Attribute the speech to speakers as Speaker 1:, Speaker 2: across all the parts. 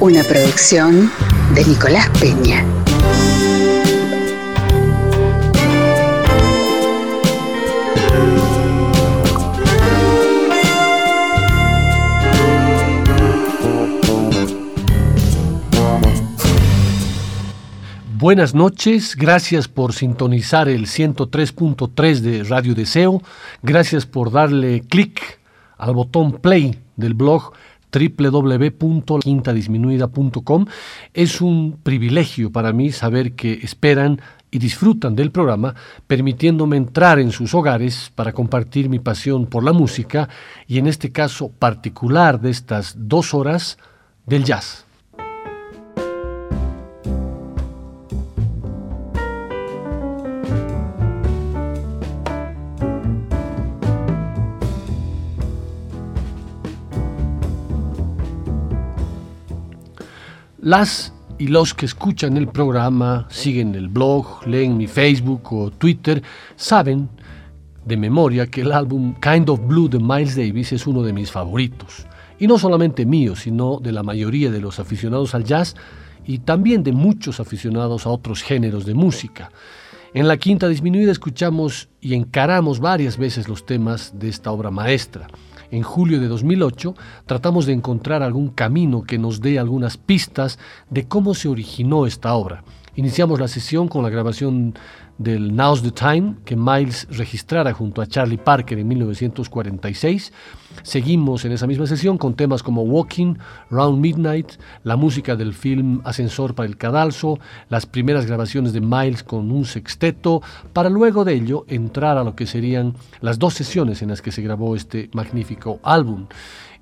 Speaker 1: Una producción de Nicolás Peña.
Speaker 2: Buenas noches, gracias por sintonizar el 103.3 de Radio Deseo, gracias por darle clic al botón play del blog www.quintadisminuida.com. Es un privilegio para mí saber que esperan y disfrutan del programa, permitiéndome entrar en sus hogares para compartir mi pasión por la música y en este caso particular de estas dos horas del jazz. Las y los que escuchan el programa, siguen el blog, leen mi Facebook o Twitter, saben de memoria que el álbum Kind of Blue de Miles Davis es uno de mis favoritos. Y no solamente mío, sino de la mayoría de los aficionados al jazz y también de muchos aficionados a otros géneros de música. En la quinta disminuida escuchamos y encaramos varias veces los temas de esta obra maestra en julio de 2008, tratamos de encontrar algún camino que nos dé algunas pistas de cómo se originó esta obra. Iniciamos la sesión con la grabación del Now's the Time que Miles registrara junto a Charlie Parker en 1946. Seguimos en esa misma sesión con temas como Walking, Round Midnight, la música del film Ascensor para el Cadalso, las primeras grabaciones de Miles con un sexteto, para luego de ello entrar a lo que serían las dos sesiones en las que se grabó este magnífico álbum.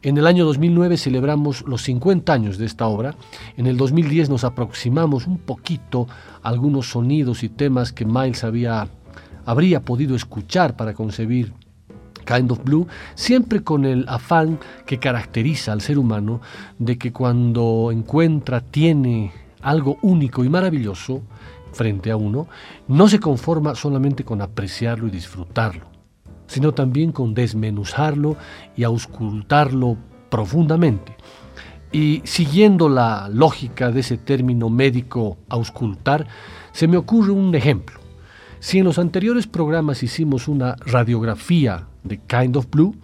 Speaker 2: En el año 2009 celebramos los 50 años de esta obra. En el 2010 nos aproximamos un poquito a algunos sonidos y temas que Miles había, habría podido escuchar para concebir Kind of Blue, siempre con el afán que caracteriza al ser humano de que cuando encuentra, tiene algo único y maravilloso frente a uno, no se conforma solamente con apreciarlo y disfrutarlo sino también con desmenuzarlo y auscultarlo profundamente. Y siguiendo la lógica de ese término médico auscultar, se me ocurre un ejemplo. Si en los anteriores programas hicimos una radiografía de Kind of Blue,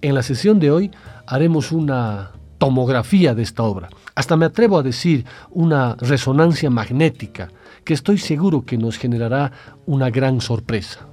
Speaker 2: en la sesión de hoy haremos una tomografía de esta obra. Hasta me atrevo a decir una resonancia magnética que estoy seguro que nos generará una gran sorpresa.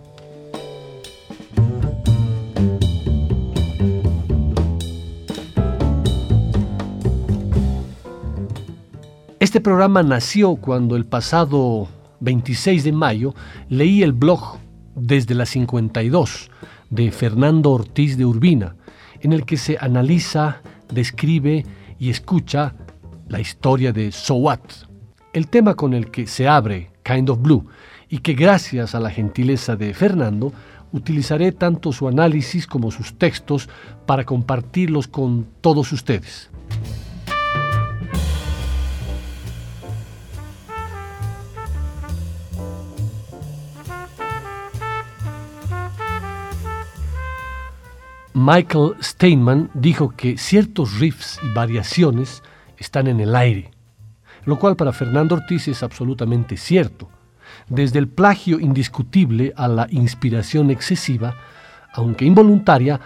Speaker 2: Este programa nació cuando el pasado 26 de mayo leí el blog desde la 52 de Fernando Ortiz de Urbina, en el que se analiza, describe y escucha la historia de So What, el tema con el que se abre Kind of Blue, y que gracias a la gentileza de Fernando utilizaré tanto su análisis como sus textos para compartirlos con todos ustedes. Michael Steinman dijo que ciertos riffs y variaciones están en el aire, lo cual para Fernando Ortiz es absolutamente cierto. Desde el plagio indiscutible a la inspiración excesiva, aunque involuntaria,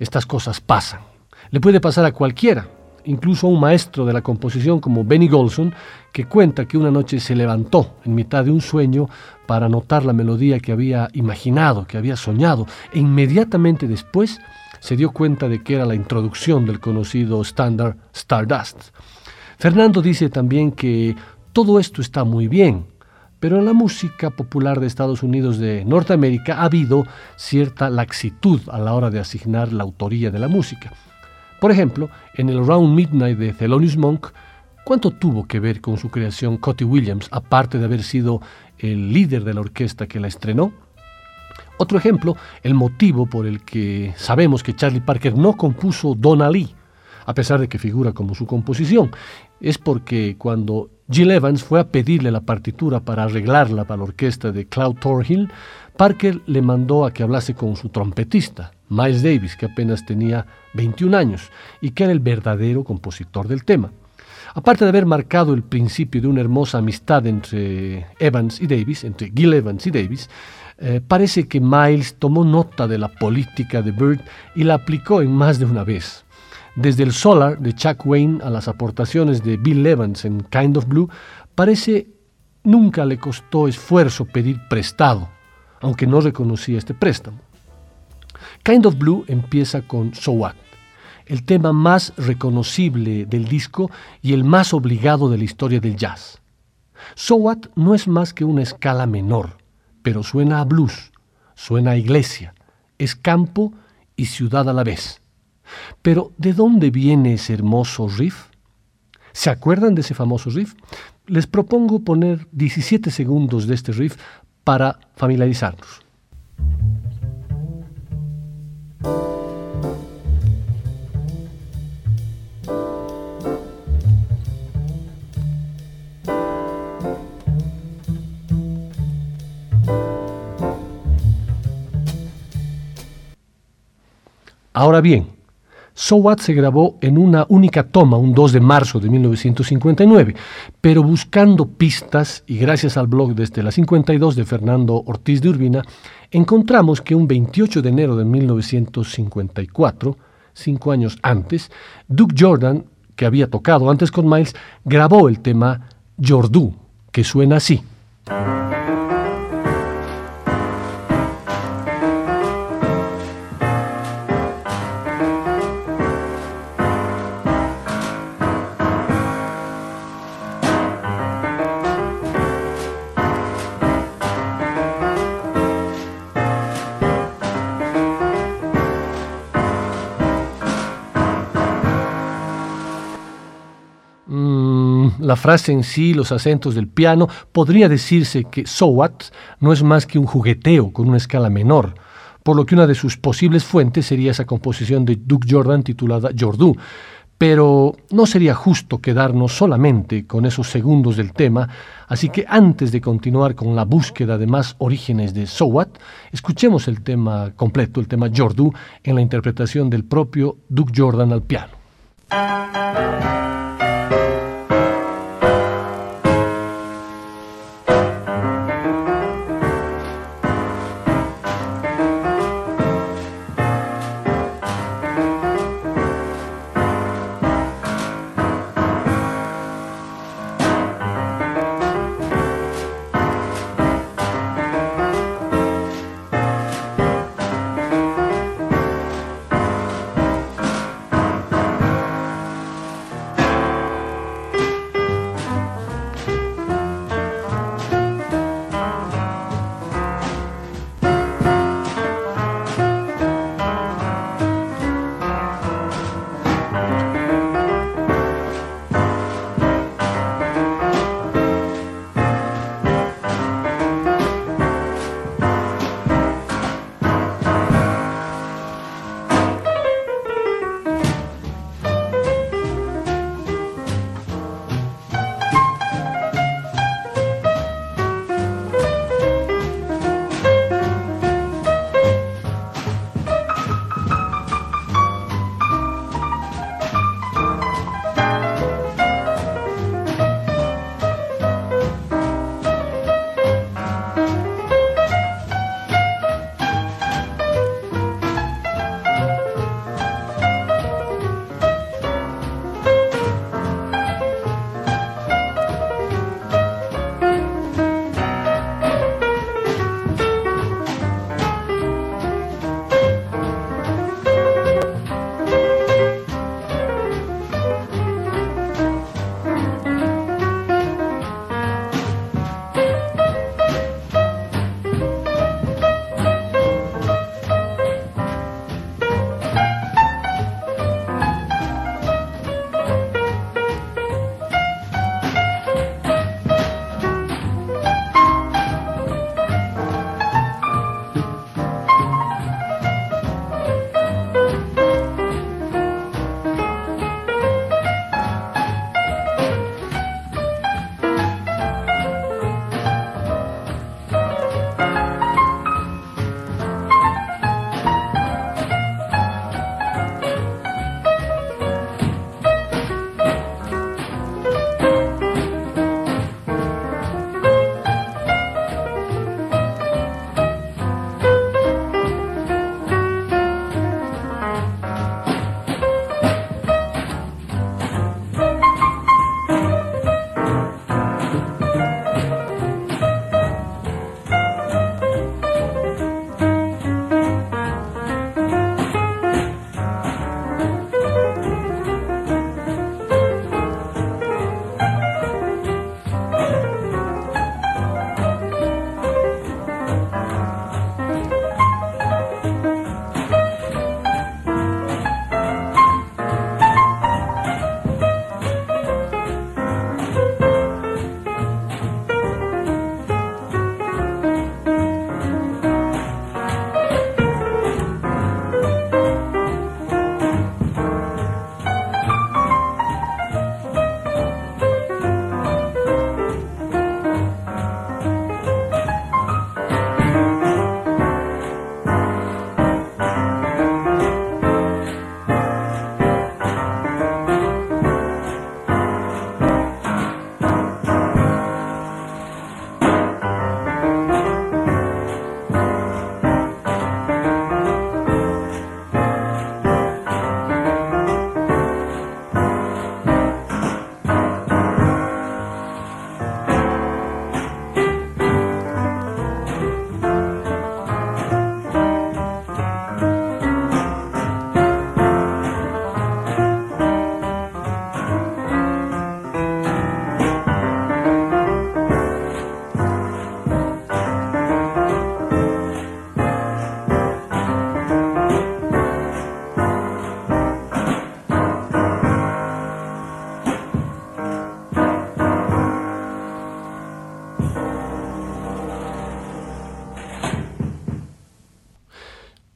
Speaker 2: estas cosas pasan. Le puede pasar a cualquiera, incluso a un maestro de la composición como Benny Golson, que cuenta que una noche se levantó en mitad de un sueño para notar la melodía que había imaginado, que había soñado, e inmediatamente después se dio cuenta de que era la introducción del conocido estándar Stardust. Fernando dice también que todo esto está muy bien, pero en la música popular de Estados Unidos de Norteamérica ha habido cierta laxitud a la hora de asignar la autoría de la música. Por ejemplo, en el Round Midnight de Thelonious Monk, ¿Cuánto tuvo que ver con su creación Cotty Williams, aparte de haber sido el líder de la orquesta que la estrenó? Otro ejemplo, el motivo por el que sabemos que Charlie Parker no compuso Donna Lee, a pesar de que figura como su composición, es porque cuando Jill Evans fue a pedirle la partitura para arreglarla para la orquesta de Cloud Thorhill, Parker le mandó a que hablase con su trompetista, Miles Davis, que apenas tenía 21 años y que era el verdadero compositor del tema. Aparte de haber marcado el principio de una hermosa amistad entre Evans y Davis, entre Gil Evans y Davis, eh, parece que Miles tomó nota de la política de Bird y la aplicó en más de una vez. Desde el Solar de Chuck Wayne a las aportaciones de Bill Evans en Kind of Blue, parece nunca le costó esfuerzo pedir prestado, aunque no reconocía este préstamo. Kind of Blue empieza con So What, el tema más reconocible del disco y el más obligado de la historia del jazz. So What no es más que una escala menor, pero suena a blues, suena a iglesia, es campo y ciudad a la vez. Pero ¿de dónde viene ese hermoso riff? ¿Se acuerdan de ese famoso riff? Les propongo poner 17 segundos de este riff para familiarizarnos. Ahora bien, So What se grabó en una única toma un 2 de marzo de 1959, pero buscando pistas y gracias al blog desde la 52 de Fernando Ortiz de Urbina, encontramos que un 28 de enero de 1954, cinco años antes, Duke Jordan, que había tocado antes con Miles, grabó el tema Jordu, que suena así. La frase en sí, los acentos del piano, podría decirse que So What no es más que un jugueteo con una escala menor, por lo que una de sus posibles fuentes sería esa composición de Duke Jordan titulada Jordu. Pero no sería justo quedarnos solamente con esos segundos del tema, así que antes de continuar con la búsqueda de más orígenes de So What, escuchemos el tema completo, el tema Jordu, en la interpretación del propio Duke Jordan al piano.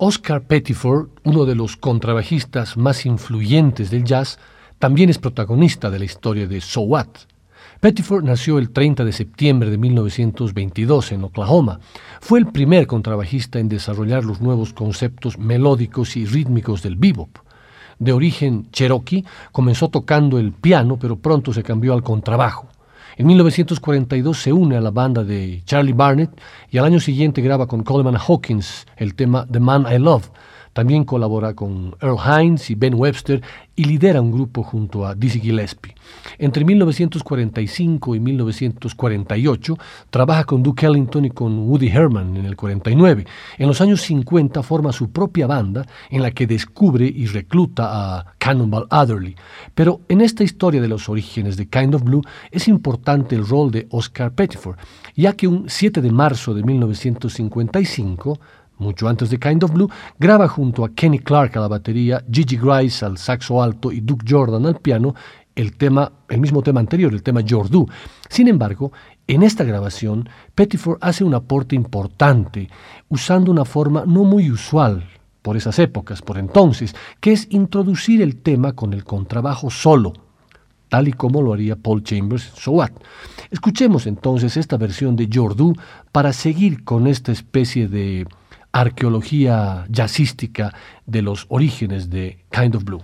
Speaker 2: Oscar Pettiford, uno de los contrabajistas más influyentes del jazz, también es protagonista de la historia de So What. Pettiford nació el 30 de septiembre de 1922 en Oklahoma. Fue el primer contrabajista en desarrollar los nuevos conceptos melódicos y rítmicos del bebop. De origen cherokee, comenzó tocando el piano, pero pronto se cambió al contrabajo. En 1942 se une a la banda de Charlie Barnett y al año siguiente graba con Coleman Hawkins el tema The Man I Love, también colabora con Earl Hines y Ben Webster y lidera un grupo junto a Dizzy Gillespie. Entre 1945 y 1948 trabaja con Duke Ellington y con Woody Herman en el 49. En los años 50 forma su propia banda en la que descubre y recluta a Cannonball Adderley. Pero en esta historia de los orígenes de Kind of Blue es importante el rol de Oscar Pettiford, ya que un 7 de marzo de 1955 mucho antes de Kind of Blue, graba junto a Kenny Clark a la batería, Gigi Grice al saxo alto y Duke Jordan al piano el tema, el mismo tema anterior, el tema Jordu. Sin embargo, en esta grabación, Pettiford hace un aporte importante, usando una forma no muy usual por esas épocas, por entonces, que es introducir el tema con el contrabajo solo, tal y como lo haría Paul Chambers So What. Escuchemos entonces esta versión de Jordu para seguir con esta especie de arqueología jazzística de los orígenes de Kind of Blue.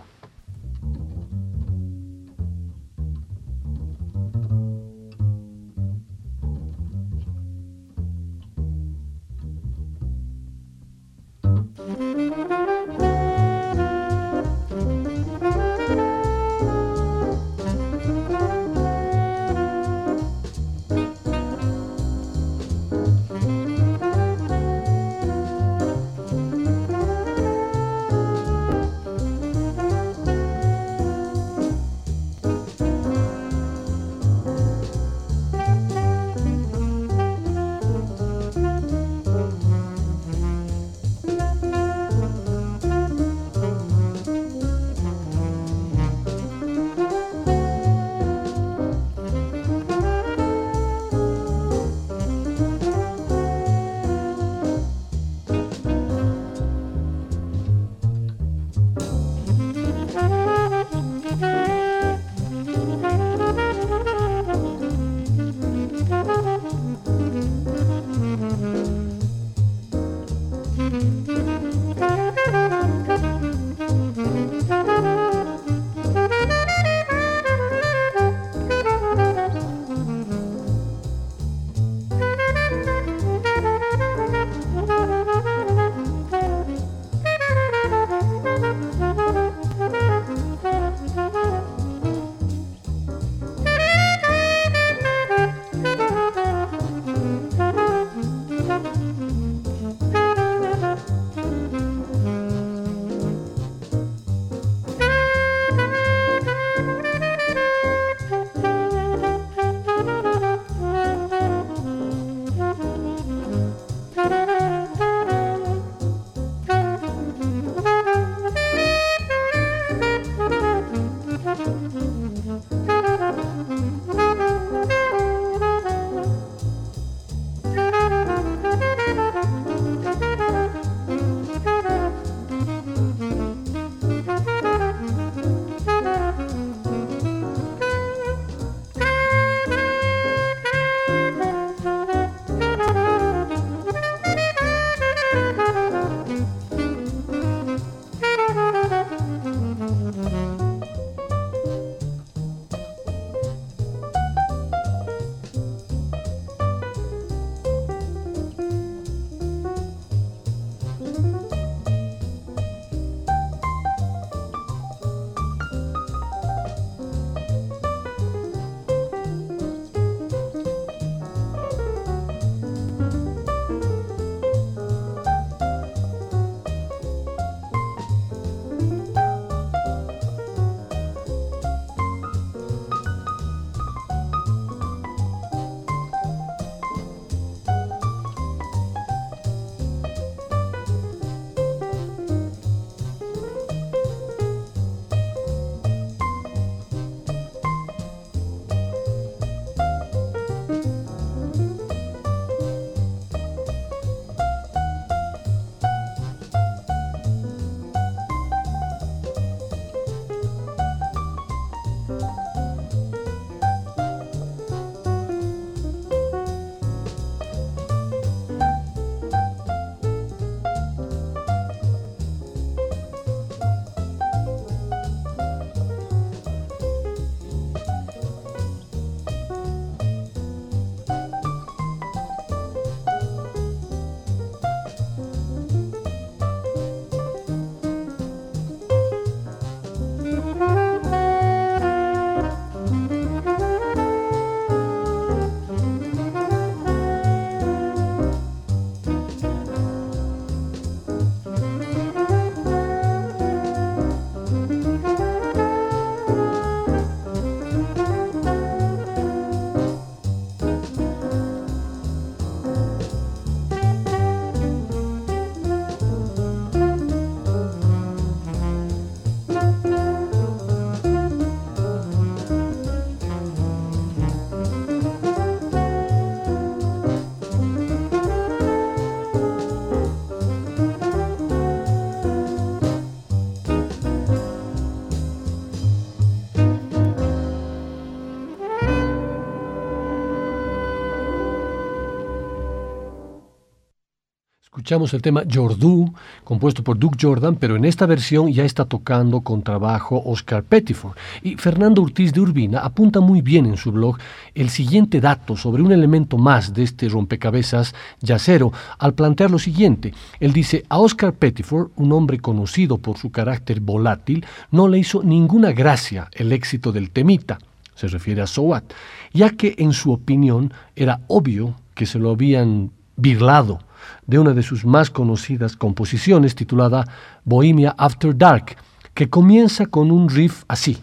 Speaker 2: El tema Jordu, compuesto por Duke Jordan, pero en esta versión ya está tocando con trabajo Oscar Pettiford. Y Fernando Ortiz de Urbina apunta muy bien en su blog el siguiente dato sobre un elemento más de este rompecabezas yacero al plantear lo siguiente. Él dice, a Oscar Pettiford, un hombre conocido por su carácter volátil, no le hizo ninguna gracia el éxito del temita, se refiere a Sowat, ya que en su opinión era obvio que se lo habían birlado de una de sus más conocidas composiciones titulada Bohemia After Dark, que comienza con un riff así.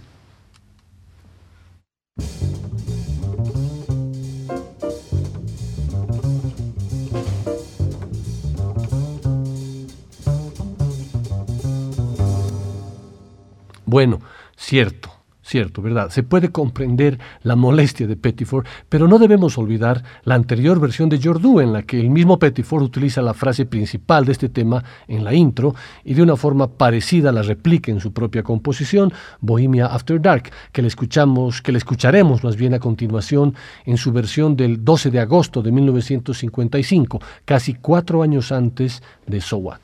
Speaker 2: Bueno, cierto, Cierto, ¿verdad? Se puede comprender la molestia de Pettiford, pero no debemos olvidar la anterior versión de Jordu, en la que el mismo Pettiford utiliza la frase principal de este tema en la intro y de una forma parecida la replica en su propia composición, Bohemia After Dark, que le escuchamos, que le escucharemos más bien a continuación en su versión del 12 de agosto de 1955, casi cuatro años antes de So What.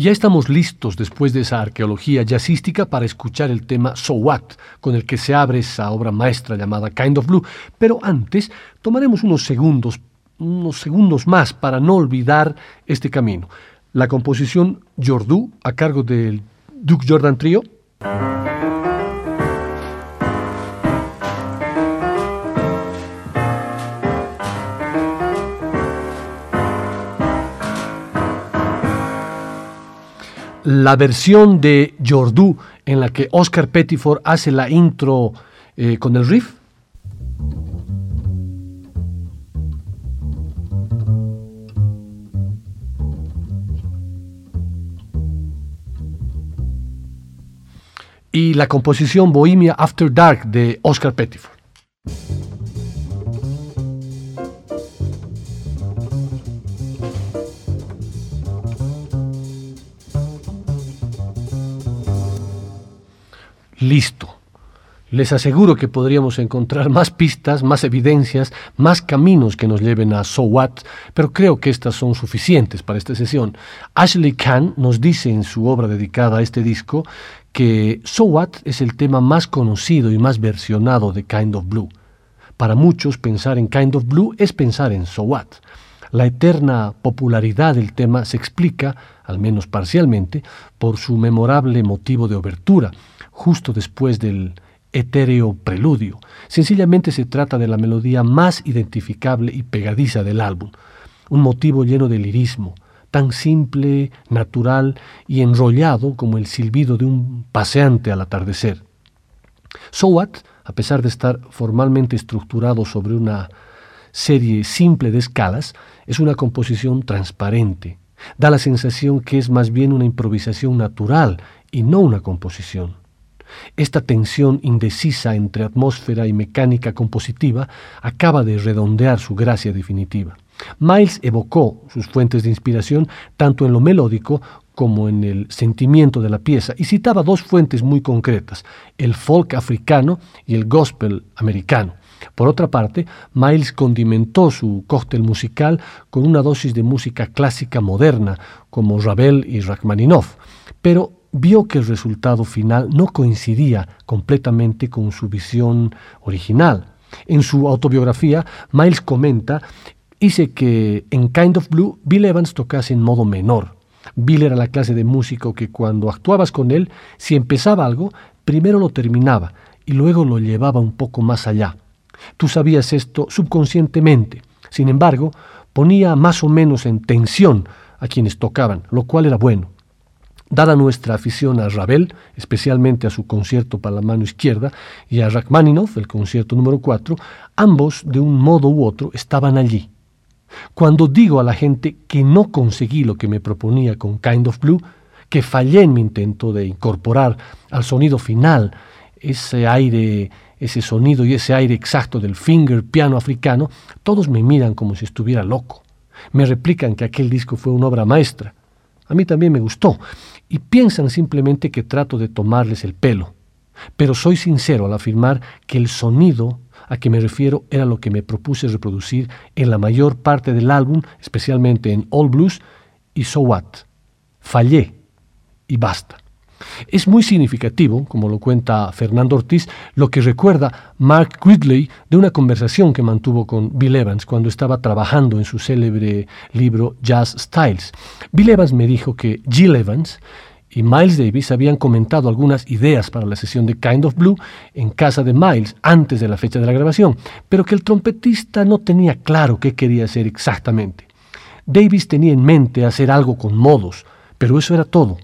Speaker 2: Ya estamos listos después de esa arqueología jazzística para escuchar el tema So What, con el que se abre esa obra maestra llamada Kind of Blue. Pero antes tomaremos unos segundos, unos segundos más para no olvidar este camino. La composición Jordu a cargo del Duke Jordan Trio. La versión de Jordu en la que Oscar Pettiford hace la intro eh, con el riff. Y la composición Bohemia After Dark de Oscar Pettiford. Listo. Les aseguro que podríamos encontrar más pistas, más evidencias, más caminos que nos lleven a So What, pero creo que estas son suficientes para esta sesión. Ashley Kahn nos dice en su obra dedicada a este disco que So What es el tema más conocido y más versionado de Kind of Blue. Para muchos pensar en Kind of Blue es pensar en So What. La eterna popularidad del tema se explica, al menos parcialmente, por su memorable motivo de obertura, justo después del etéreo preludio. Sencillamente se trata de la melodía más identificable y pegadiza del álbum, un motivo lleno de lirismo, tan simple, natural y enrollado como el silbido de un paseante al atardecer. So What, a pesar de estar formalmente estructurado sobre una serie simple de escalas, es una composición transparente. Da la sensación que es más bien una improvisación natural y no una composición. Esta tensión indecisa entre atmósfera y mecánica compositiva acaba de redondear su gracia definitiva. Miles evocó sus fuentes de inspiración tanto en lo melódico como en el sentimiento de la pieza y citaba dos fuentes muy concretas, el folk africano y el gospel americano. Por otra parte, Miles condimentó su cóctel musical con una dosis de música clásica moderna, como Ravel y Rachmaninoff, pero vio que el resultado final no coincidía completamente con su visión original. En su autobiografía, Miles comenta, hice que en Kind of Blue Bill Evans tocase en modo menor. Bill era la clase de músico que cuando actuabas con él, si empezaba algo, primero lo terminaba y luego lo llevaba un poco más allá. Tú sabías esto subconscientemente. Sin embargo, ponía más o menos en tensión a quienes tocaban, lo cual era bueno. Dada nuestra afición a Ravel, especialmente a su concierto para la mano izquierda, y a Rachmaninoff, el concierto número 4, ambos, de un modo u otro, estaban allí. Cuando digo a la gente que no conseguí lo que me proponía con Kind of Blue, que fallé en mi intento de incorporar al sonido final ese aire, ese sonido y ese aire exacto del finger piano africano, todos me miran como si estuviera loco. Me replican que aquel disco fue una obra maestra. A mí también me gustó, y piensan simplemente que trato de tomarles el pelo. Pero soy sincero al afirmar que el sonido a que me refiero era lo que me propuse reproducir en la mayor parte del álbum, especialmente en All Blues y So What. Fallé y basta. Es muy significativo, como lo cuenta Fernando Ortiz, lo que recuerda Mark Gridley de una conversación que mantuvo con Bill Evans cuando estaba trabajando en su célebre libro Jazz Styles. Bill Evans me dijo que Jill Evans y Miles Davis habían comentado algunas ideas para la sesión de Kind of Blue en casa de Miles antes de la fecha de la grabación, pero que el trompetista no tenía claro qué quería hacer exactamente. Davis tenía en mente hacer algo con modos, pero eso era todo.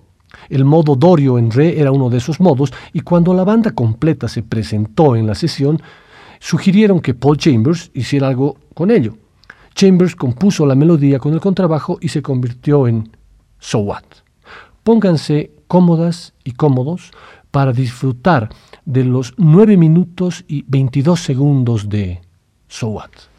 Speaker 2: El modo Dorio en Re era uno de esos modos y cuando la banda completa se presentó en la sesión, sugirieron que Paul Chambers hiciera algo con ello. Chambers compuso la melodía con el contrabajo y se convirtió en So What. Pónganse cómodas y cómodos para disfrutar de los 9 minutos y 22 segundos de So What.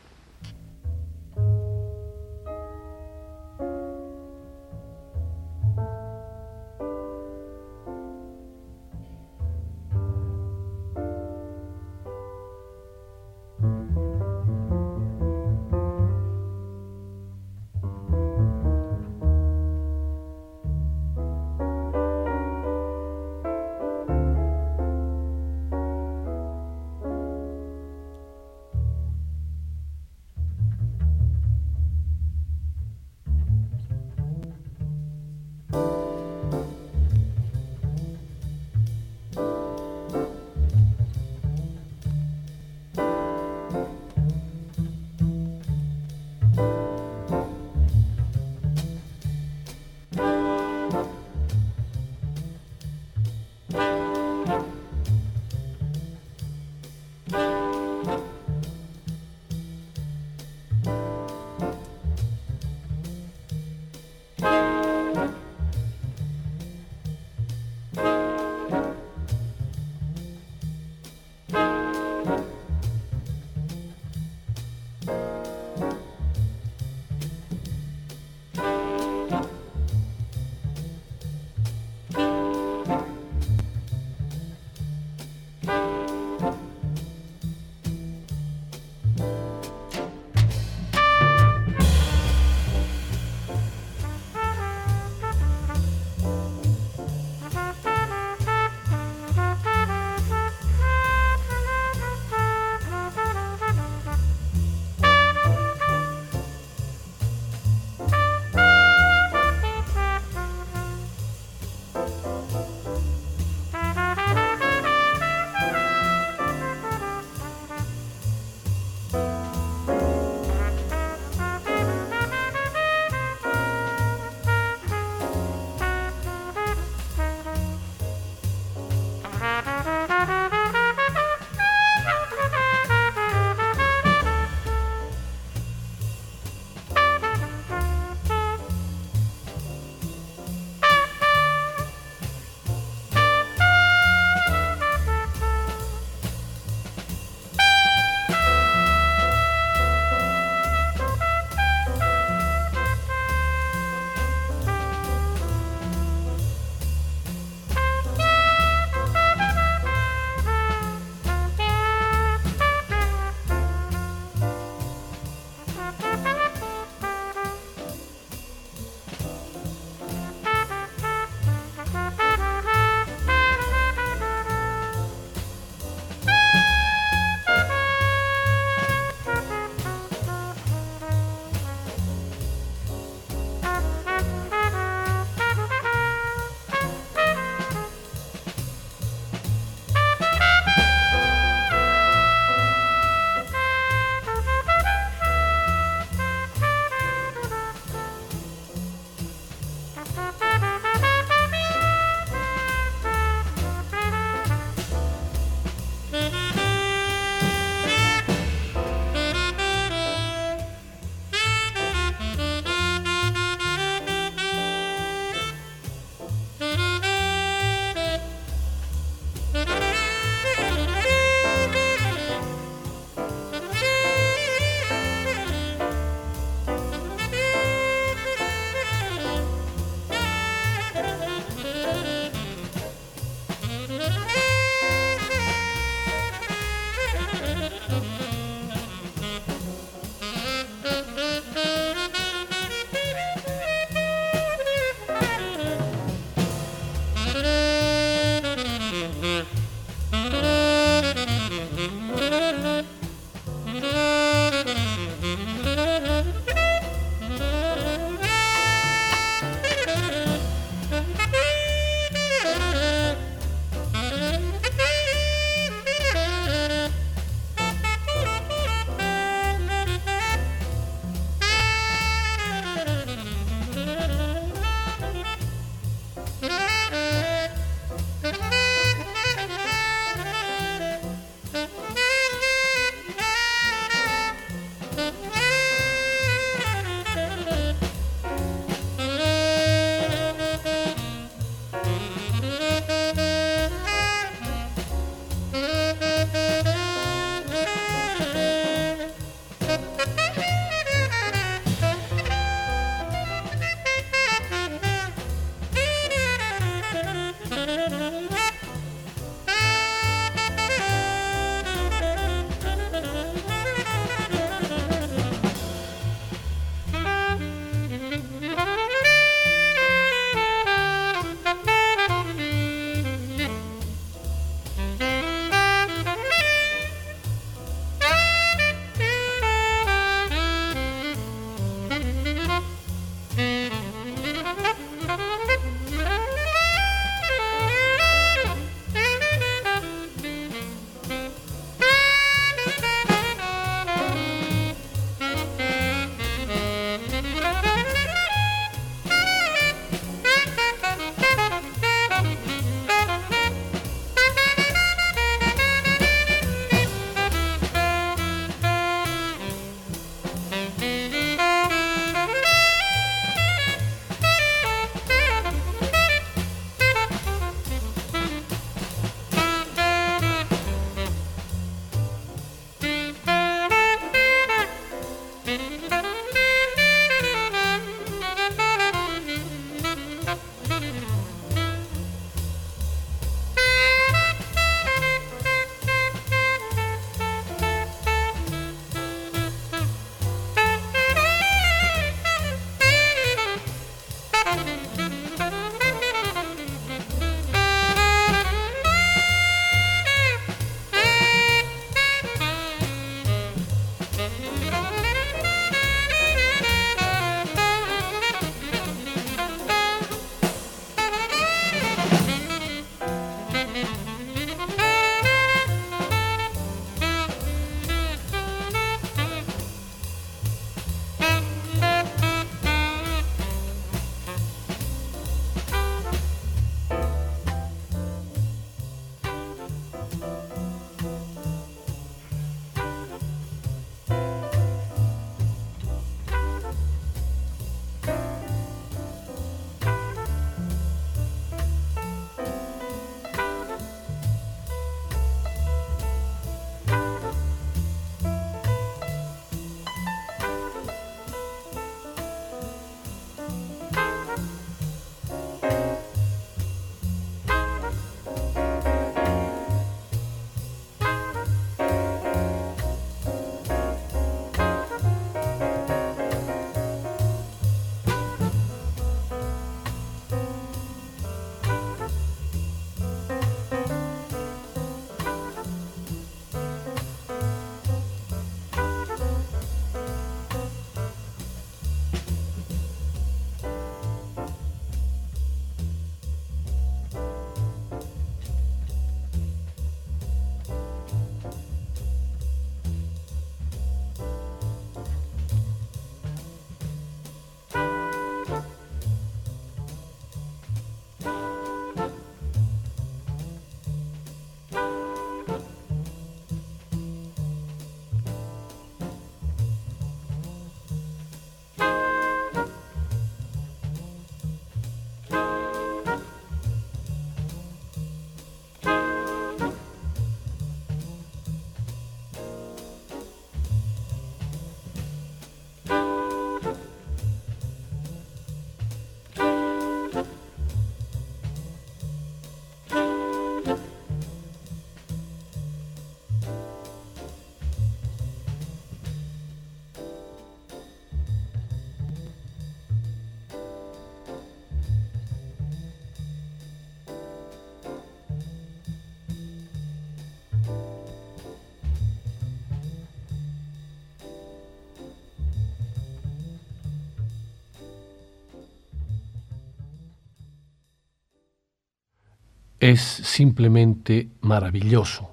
Speaker 2: Es simplemente maravilloso.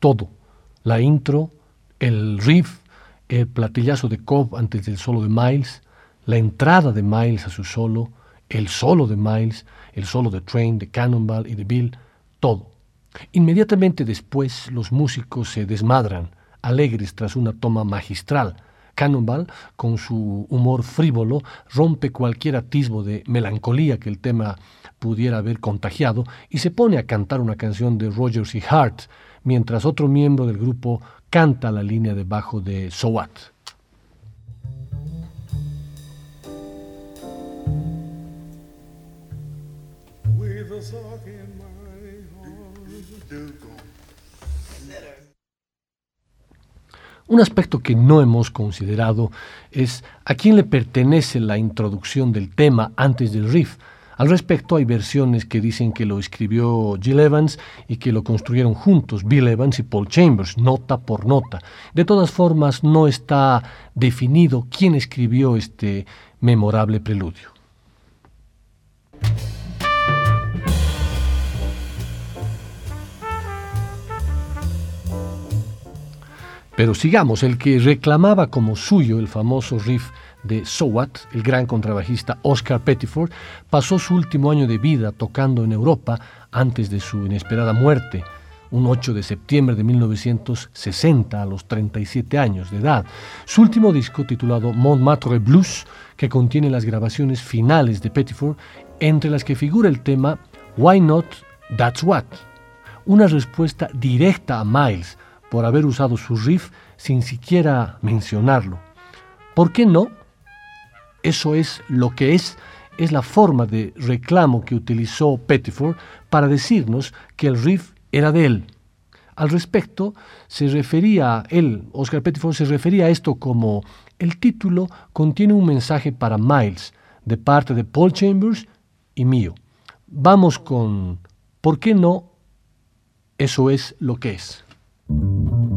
Speaker 2: Todo, la intro, el riff, el platillazo de Cobb antes del solo de Miles, la entrada de Miles a su solo, el solo de Miles, el solo de Train, de Cannonball y de Bill, todo. Inmediatamente después los músicos se desmadran, alegres tras una toma magistral. Cannonball, con su humor frívolo, rompe cualquier atisbo de melancolía que el tema pudiera haber contagiado y se pone a cantar una canción de Rogers y Hart, mientras otro miembro del grupo canta la línea de bajo de So What. Un aspecto que no hemos considerado es a quién le pertenece la introducción del tema antes del riff. Al respecto hay versiones que dicen que lo escribió Jill Evans y que lo construyeron juntos Bill Evans y Paul Chambers, nota por nota. De todas formas, no está definido quién escribió este memorable preludio. Pero sigamos, el que reclamaba como suyo el famoso riff de So What, el gran contrabajista Oscar Pettiford, pasó su último año de vida tocando en Europa antes de su inesperada muerte, un 8 de septiembre de 1960 a los 37 años de edad. Su último disco titulado Montmartre Blues, que contiene las grabaciones finales de Pettiford, entre las que figura el tema Why Not That's What, una respuesta directa a Miles, por haber usado su riff sin siquiera mencionarlo. ¿Por qué no? Eso es lo que es, es la forma de reclamo que utilizó Pettiford para decirnos que el riff era de él. Al respecto, se refería él, Oscar Pettiford, se refería a esto como el título contiene un mensaje para Miles de parte de Paul Chambers y mío. Vamos con ¿por qué no? Eso es lo que es. Thank you.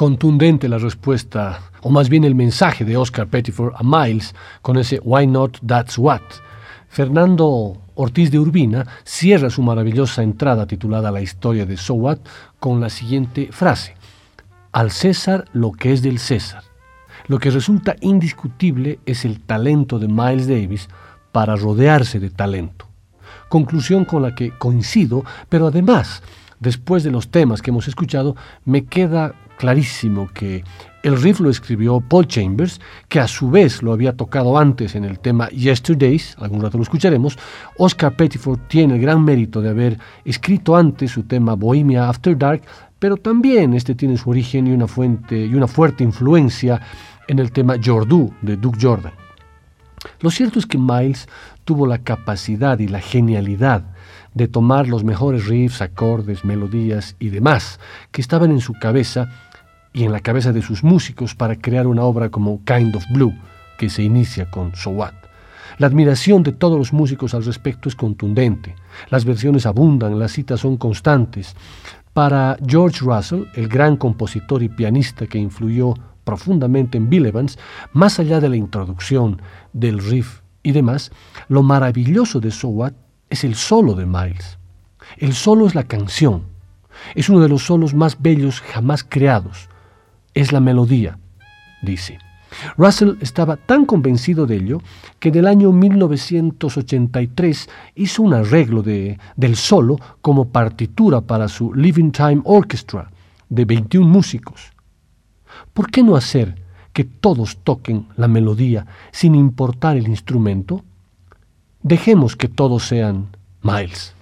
Speaker 2: Contundente la respuesta, o más bien el mensaje de Oscar Pettiford a Miles con ese Why Not That's What. Fernando Ortiz de Urbina cierra su maravillosa entrada titulada La historia de So What con la siguiente frase. Al César lo que es del César. Lo que resulta indiscutible es el talento de Miles Davis para rodearse de talento. Conclusión con la que coincido, pero además, después de los temas que hemos escuchado, me queda clarísimo que el riff lo escribió Paul Chambers, que a su vez lo había tocado antes en el tema Yesterdays, algún rato lo escucharemos. Oscar Pettiford tiene el gran mérito de haber escrito antes su tema Bohemia After Dark, pero también este tiene su origen y una, fuente, y una fuerte influencia en el tema Jordu de Duke Jordan. Lo cierto es que Miles tuvo la capacidad y la genialidad de tomar los mejores riffs, acordes, melodías y demás que estaban en su cabeza y en la cabeza de sus músicos para crear una obra como Kind of Blue, que se inicia con So What. La admiración de todos los músicos al respecto es contundente. Las versiones abundan, las citas son constantes. Para George Russell, el gran compositor y pianista que influyó profundamente en Bill Evans, más allá de la introducción, del riff y demás, lo maravilloso de So What es el solo de Miles. El solo es la canción. Es uno de los solos más bellos jamás creados es la melodía, dice. Russell estaba tan convencido de ello que en el año 1983 hizo un arreglo de, del solo como partitura para su Living Time Orchestra de 21 músicos. ¿Por qué no hacer que todos toquen la melodía sin importar el instrumento? Dejemos que todos sean Miles.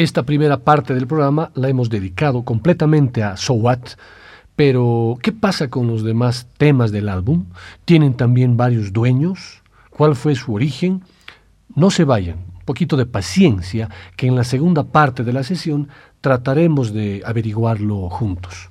Speaker 2: Esta primera parte del programa la hemos dedicado completamente a So What, pero ¿qué pasa con los demás temas del álbum? ¿Tienen también varios dueños? ¿Cuál fue su origen? No se vayan, un poquito de paciencia, que en la segunda parte de la sesión trataremos de averiguarlo juntos.